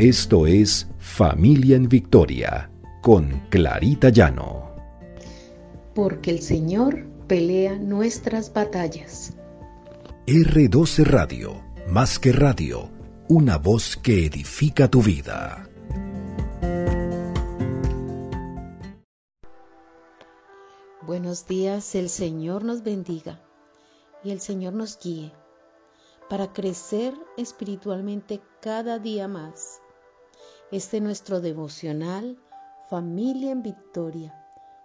Esto es Familia en Victoria con Clarita Llano. Porque el Señor pelea nuestras batallas. R12 Radio, más que radio, una voz que edifica tu vida. Buenos días, el Señor nos bendiga y el Señor nos guíe para crecer espiritualmente cada día más. Este es nuestro devocional Familia en Victoria,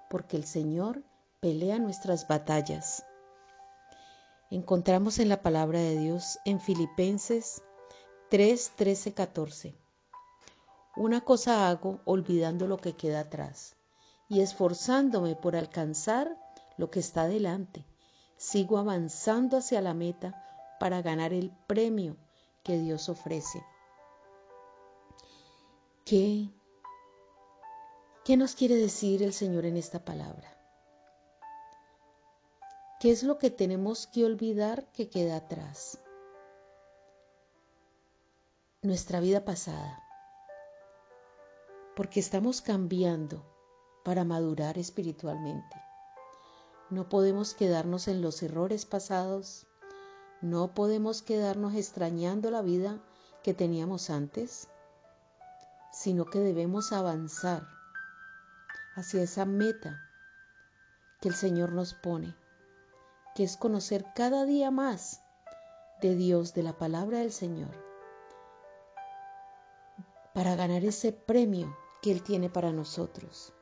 porque el Señor pelea nuestras batallas. Encontramos en la palabra de Dios en Filipenses 3, 13, 14. Una cosa hago olvidando lo que queda atrás y esforzándome por alcanzar lo que está delante. Sigo avanzando hacia la meta para ganar el premio que Dios ofrece. ¿Qué, ¿Qué nos quiere decir el Señor en esta palabra? ¿Qué es lo que tenemos que olvidar que queda atrás? Nuestra vida pasada. Porque estamos cambiando para madurar espiritualmente. No podemos quedarnos en los errores pasados, no podemos quedarnos extrañando la vida que teníamos antes, sino que debemos avanzar hacia esa meta que el Señor nos pone, que es conocer cada día más de Dios, de la palabra del Señor, para ganar ese premio que Él tiene para nosotros.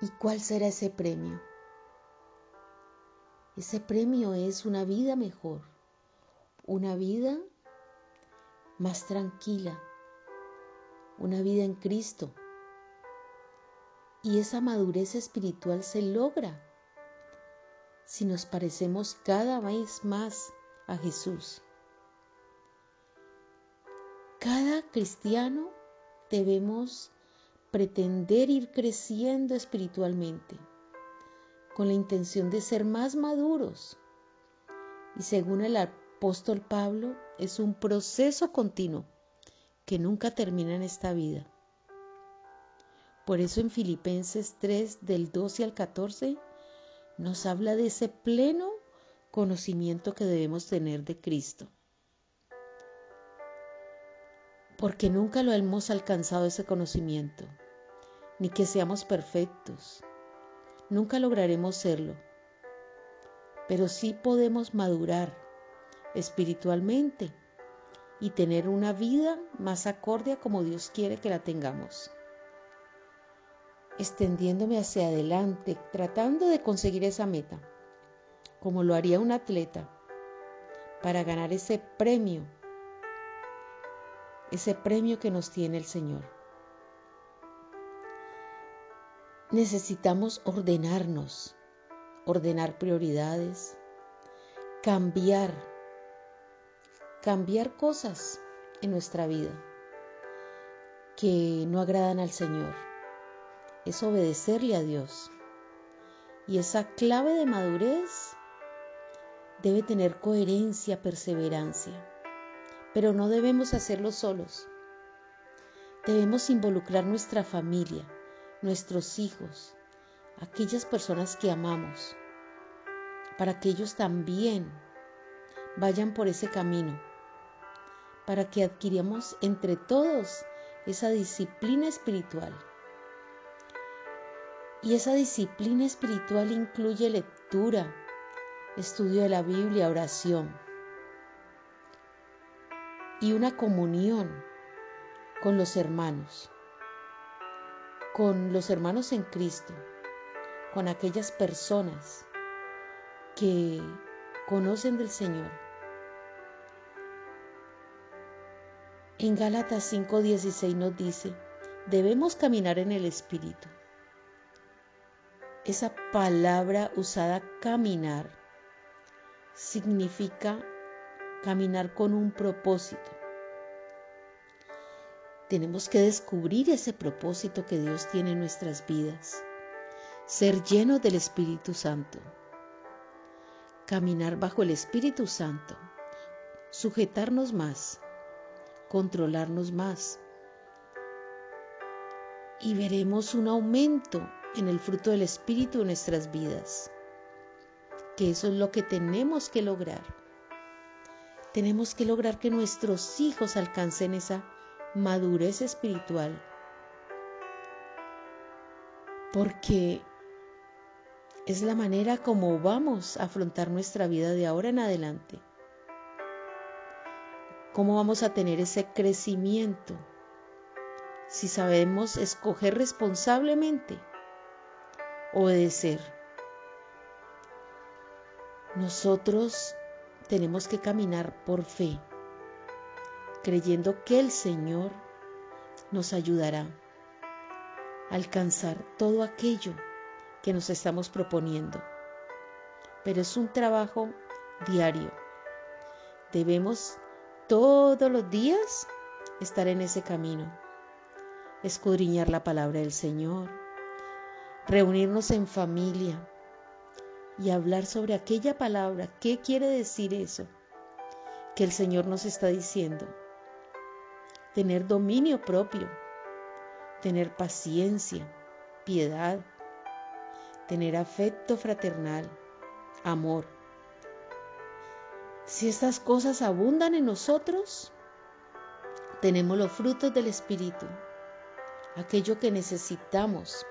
¿Y cuál será ese premio? Ese premio es una vida mejor, una vida más tranquila, una vida en Cristo. Y esa madurez espiritual se logra si nos parecemos cada vez más a Jesús. Cada cristiano debemos pretender ir creciendo espiritualmente con la intención de ser más maduros. Y según el apóstol Pablo, es un proceso continuo que nunca termina en esta vida. Por eso en Filipenses 3 del 12 al 14 nos habla de ese pleno conocimiento que debemos tener de Cristo. Porque nunca lo hemos alcanzado ese conocimiento ni que seamos perfectos. Nunca lograremos serlo, pero sí podemos madurar espiritualmente y tener una vida más acorde a como Dios quiere que la tengamos. Extendiéndome hacia adelante, tratando de conseguir esa meta, como lo haría un atleta, para ganar ese premio, ese premio que nos tiene el Señor. necesitamos ordenarnos, ordenar prioridades, cambiar, cambiar cosas en nuestra vida que no agradan al Señor. Es obedecerle a Dios. Y esa clave de madurez debe tener coherencia, perseverancia. Pero no debemos hacerlo solos. Debemos involucrar nuestra familia, nuestros hijos, aquellas personas que amamos, para que ellos también vayan por ese camino, para que adquiramos entre todos esa disciplina espiritual. Y esa disciplina espiritual incluye lectura, estudio de la Biblia, oración y una comunión con los hermanos con los hermanos en Cristo, con aquellas personas que conocen del Señor. En Gálatas 5:16 nos dice, debemos caminar en el Espíritu. Esa palabra usada caminar significa caminar con un propósito tenemos que descubrir ese propósito que Dios tiene en nuestras vidas. Ser llenos del Espíritu Santo. Caminar bajo el Espíritu Santo. Sujetarnos más. Controlarnos más. Y veremos un aumento en el fruto del Espíritu en nuestras vidas. Que eso es lo que tenemos que lograr. Tenemos que lograr que nuestros hijos alcancen esa madurez espiritual. Porque es la manera como vamos a afrontar nuestra vida de ahora en adelante. ¿Cómo vamos a tener ese crecimiento? Si sabemos escoger responsablemente, obedecer. Nosotros tenemos que caminar por fe, creyendo que el Señor nos ayudará a alcanzar todo aquello que nos estamos proponiendo. Pero es un trabajo diario. Debemos todos los días estar en ese camino, escudriñar la palabra del Señor, reunirnos en familia, y hablar sobre aquella palabra. ¿Qué quiere decir eso? Que el Señor nos está diciendo. Tener dominio propio, tener paciencia, piedad, tener afecto fraternal, amor. Si estas cosas abundan en nosotros, tenemos los frutos del Espíritu, aquello que necesitamos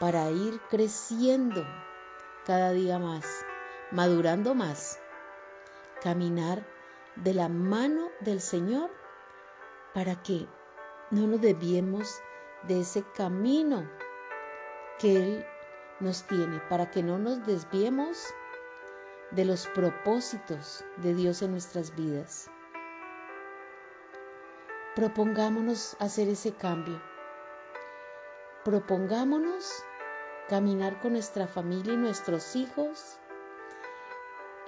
para ir creciendo cada día más, madurando más, caminar de la mano del Señor para que no nos desviemos de ese camino que Él nos tiene, para que no nos desviemos de los propósitos de Dios en nuestras vidas. Propongámonos hacer ese cambio. Propongámonos caminar con nuestra familia y nuestros hijos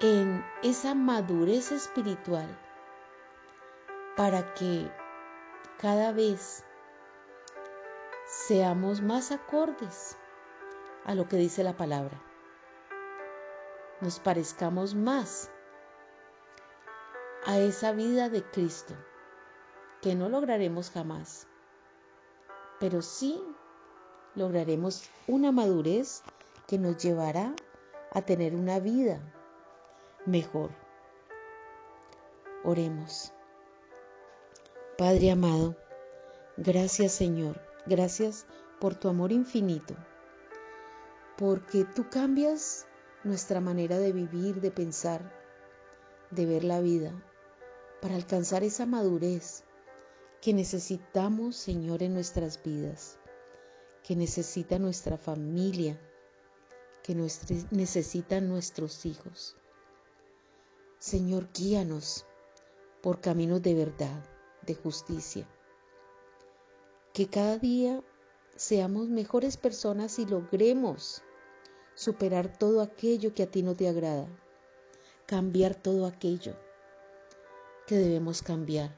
en esa madurez espiritual para que cada vez seamos más acordes a lo que dice la palabra. Nos parezcamos más a esa vida de Cristo que no lograremos jamás, pero sí lograremos una madurez que nos llevará a tener una vida mejor. Oremos. Padre amado, gracias Señor, gracias por tu amor infinito, porque tú cambias nuestra manera de vivir, de pensar, de ver la vida, para alcanzar esa madurez que necesitamos, Señor, en nuestras vidas que necesita nuestra familia, que necesitan nuestros hijos. Señor, guíanos por caminos de verdad, de justicia. Que cada día seamos mejores personas y logremos superar todo aquello que a ti no te agrada, cambiar todo aquello que debemos cambiar.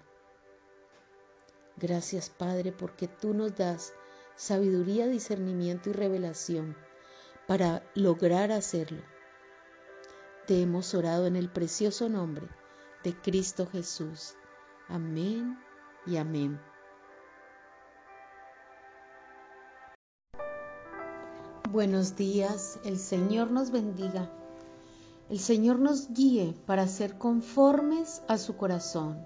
Gracias Padre porque tú nos das sabiduría, discernimiento y revelación para lograr hacerlo. Te hemos orado en el precioso nombre de Cristo Jesús. Amén y amén. Buenos días, el Señor nos bendiga. El Señor nos guíe para ser conformes a su corazón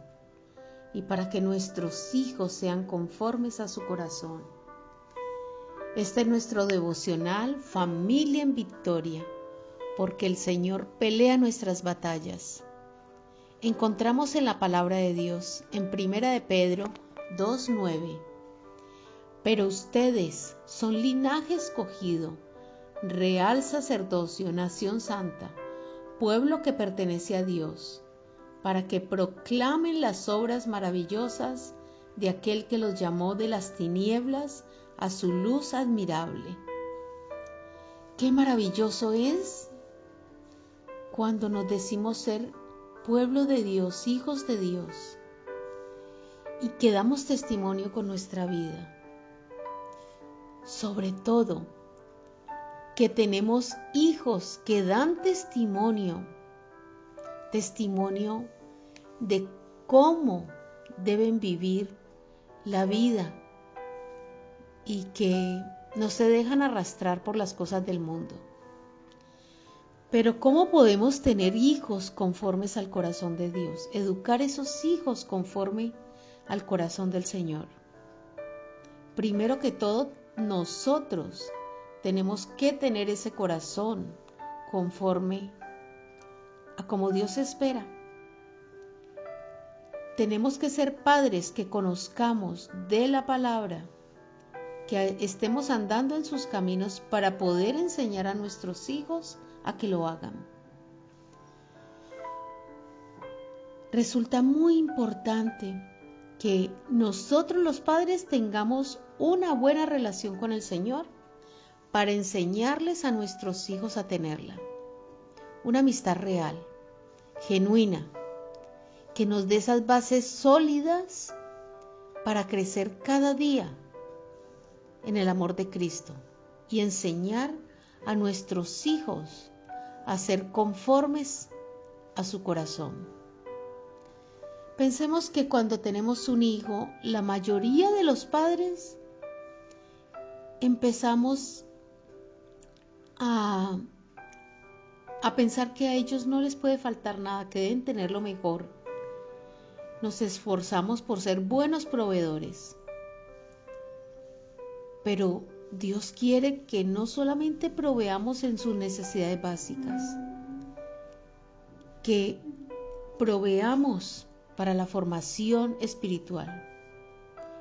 y para que nuestros hijos sean conformes a su corazón. Este es nuestro devocional Familia en Victoria, porque el Señor pelea nuestras batallas. Encontramos en la palabra de Dios, en Primera de Pedro 2.9, pero ustedes son linaje escogido, real sacerdocio, nación santa, pueblo que pertenece a Dios, para que proclamen las obras maravillosas de aquel que los llamó de las tinieblas a su luz admirable. Qué maravilloso es cuando nos decimos ser pueblo de Dios, hijos de Dios, y que damos testimonio con nuestra vida. Sobre todo, que tenemos hijos que dan testimonio, testimonio de cómo deben vivir la vida y que no se dejan arrastrar por las cosas del mundo. Pero ¿cómo podemos tener hijos conformes al corazón de Dios? Educar esos hijos conforme al corazón del Señor. Primero que todo, nosotros tenemos que tener ese corazón conforme a como Dios espera. Tenemos que ser padres que conozcamos de la palabra, que estemos andando en sus caminos para poder enseñar a nuestros hijos a que lo hagan. Resulta muy importante que nosotros los padres tengamos una buena relación con el Señor para enseñarles a nuestros hijos a tenerla. Una amistad real, genuina, que nos dé esas bases sólidas para crecer cada día en el amor de Cristo y enseñar a nuestros hijos a ser conformes a su corazón. Pensemos que cuando tenemos un hijo, la mayoría de los padres empezamos a, a pensar que a ellos no les puede faltar nada, que deben tener lo mejor. Nos esforzamos por ser buenos proveedores. Pero Dios quiere que no solamente proveamos en sus necesidades básicas, que proveamos para la formación espiritual,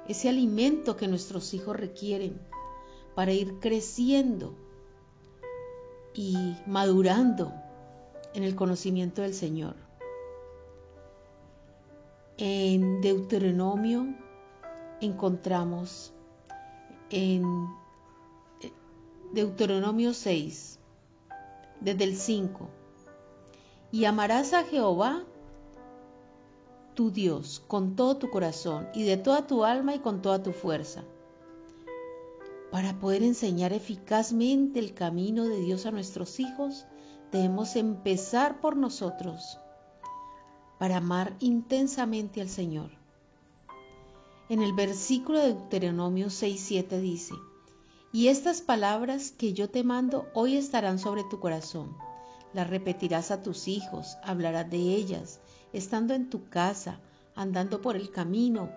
ese alimento que nuestros hijos requieren para ir creciendo y madurando en el conocimiento del Señor. En Deuteronomio encontramos en Deuteronomio 6, desde el 5, y amarás a Jehová tu Dios con todo tu corazón y de toda tu alma y con toda tu fuerza para poder enseñar eficazmente el camino de Dios a nuestros hijos, debemos empezar por nosotros para amar intensamente al Señor. En el versículo de Deuteronomio 6:7 dice, Y estas palabras que yo te mando hoy estarán sobre tu corazón. Las repetirás a tus hijos, hablarás de ellas, estando en tu casa, andando por el camino,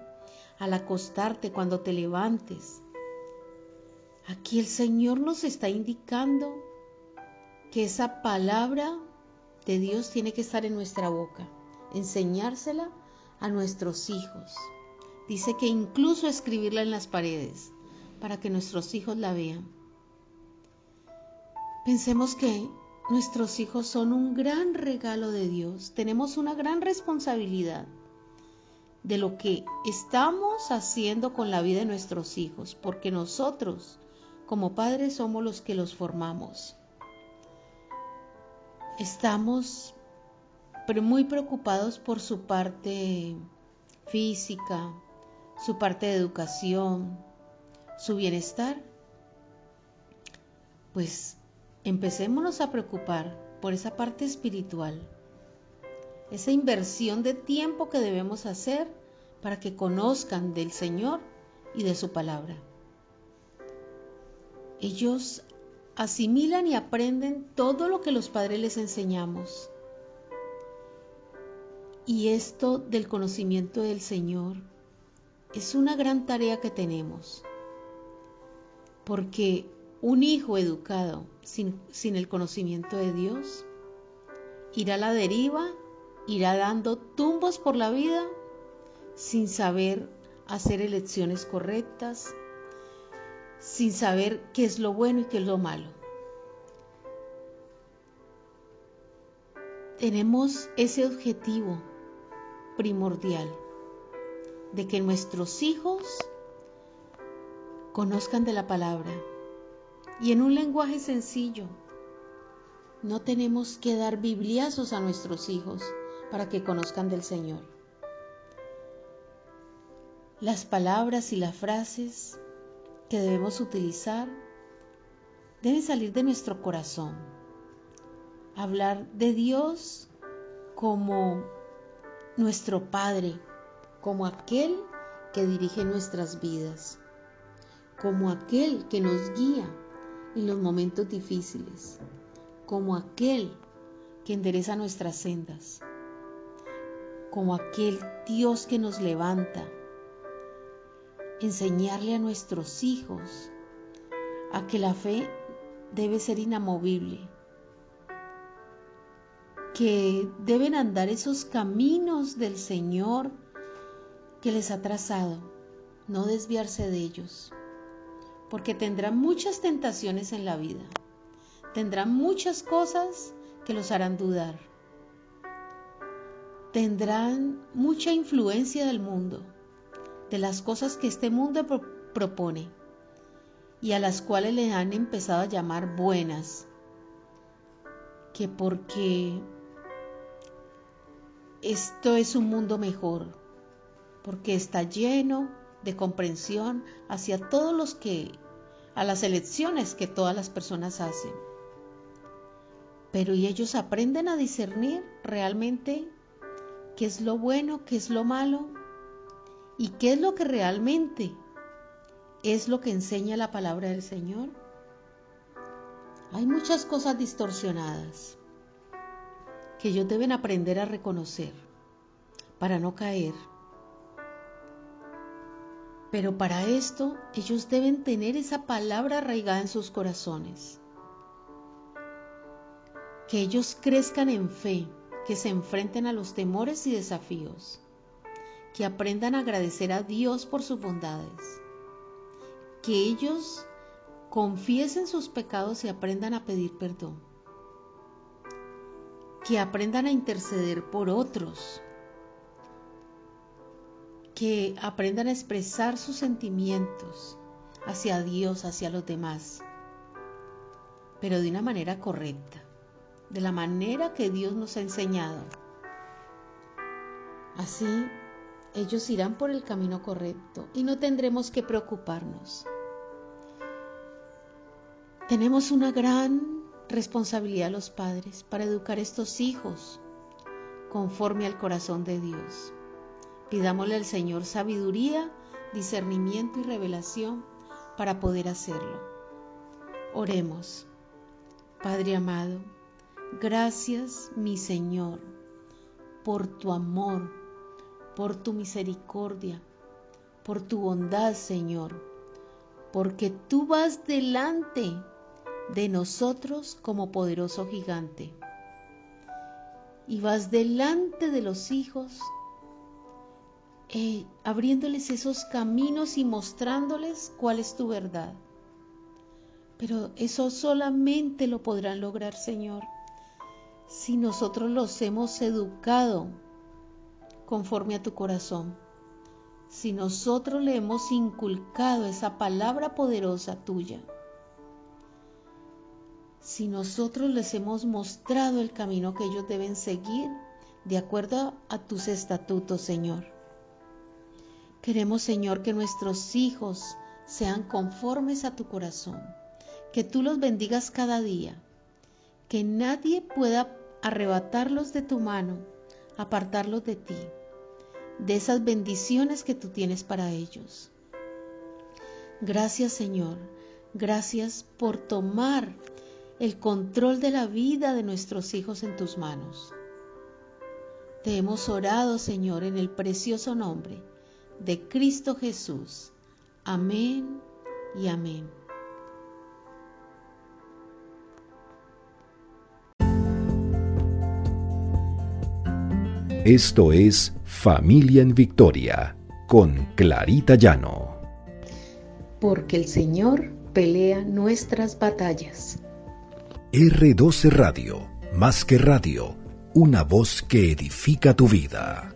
al acostarte cuando te levantes Aquí el Señor nos está indicando que esa palabra de Dios tiene que estar en nuestra boca, enseñársela a nuestros hijos. Dice que incluso escribirla en las paredes para que nuestros hijos la vean. Pensemos que nuestros hijos son un gran regalo de Dios. Tenemos una gran responsabilidad de lo que estamos haciendo con la vida de nuestros hijos, porque nosotros como padres somos los que los formamos. Estamos muy preocupados por su parte física, su parte de educación, su bienestar. Pues empecémonos a preocupar por esa parte espiritual, esa inversión de tiempo que debemos hacer para que conozcan del Señor y de su palabra. Ellos asimilan y aprenden todo lo que los padres les enseñamos. Y esto del conocimiento del Señor es una gran tarea que tenemos. Porque un hijo educado sin, sin, el conocimiento de Dios irá a la deriva, irá dando tumbos por la vida sin saber hacer elecciones correctas, sin saber qué es lo bueno y qué es lo malo. Tenemos ese objetivo primordial de que nuestros hijos conozcan de la palabra y en un lenguaje sencillo. No tenemos que dar bibliazos a nuestros hijos para que conozcan del Señor. Las palabras y las frases que debemos utilizar deben salir de nuestro corazón. Hablar de Dios como nuestro Padre, como aquel que dirige nuestras vidas, como aquel que nos guía en los momentos difíciles, como aquel que endereza nuestras sendas, como aquel Dios que nos levanta. Enseñarle a nuestros hijos a que la fe debe ser inamovible, que deben andar esos caminos del Señor que les ha trazado, no desviarse de ellos, porque tendrán muchas tentaciones en la vida, tendrán muchas cosas que los harán dudar, tendrán mucha influencia del mundo, de las cosas que este mundo propone y a las cuales le han empezado a llamar buenas, que porque esto es un mundo mejor, porque está lleno de comprensión hacia todos los que, a las elecciones que todas las personas hacen. Pero y ellos aprenden a discernir realmente qué es lo bueno, qué es lo malo y qué es lo que realmente es lo que enseña la palabra del Señor. Hay muchas cosas distorsionadas que ellos deben aprender a reconocer para no caer. Pero para esto ellos deben tener esa palabra arraigada en sus corazones. Que ellos crezcan en fe, que se enfrenten a los temores y desafíos, que aprendan a agradecer a Dios por sus bondades que ellos confiesen sus pecados y aprendan a pedir perdón. Que aprendan a interceder por otros. Que aprendan a expresar sus sentimientos hacia Dios, hacia los demás. Pero de una manera correcta. De la manera que Dios nos ha enseñado. Así ellos irán por el camino correcto y no tendremos que preocuparnos. Tenemos una gran responsabilidad los padres para educar a estos hijos conforme al corazón de Dios. Pidámosle al Señor sabiduría, discernimiento y revelación para poder hacerlo. Oremos. Padre amado, gracias mi Señor por tu amor, por tu misericordia, por tu bondad, Señor, porque tú vas delante de nosotros como poderoso gigante. Y vas delante de los hijos, eh, abriéndoles esos caminos y mostrándoles cuál es tu verdad. Pero eso solamente lo podrán lograr, Señor, si nosotros los hemos educado conforme a tu corazón. Si nosotros le hemos inculcado esa palabra poderosa tuya si nosotros les hemos mostrado el camino que ellos deben seguir de acuerdo a tus estatutos, Señor. Queremos, Señor, que nuestros hijos sean conformes a tu corazón, que tú los bendigas cada día, que nadie pueda arrebatarlos de tu mano, apartarlos de ti, de esas bendiciones que tú tienes para ellos. Gracias, Señor. Gracias por tomar el control de la vida de nuestros hijos en tus manos. Te hemos orado, Señor, en el precioso nombre de Cristo Jesús. Amén y amén. Esto es Familia en Victoria con Clarita Llano. Porque el Señor pelea nuestras batallas. R12 Radio, más que radio, una voz que edifica tu vida.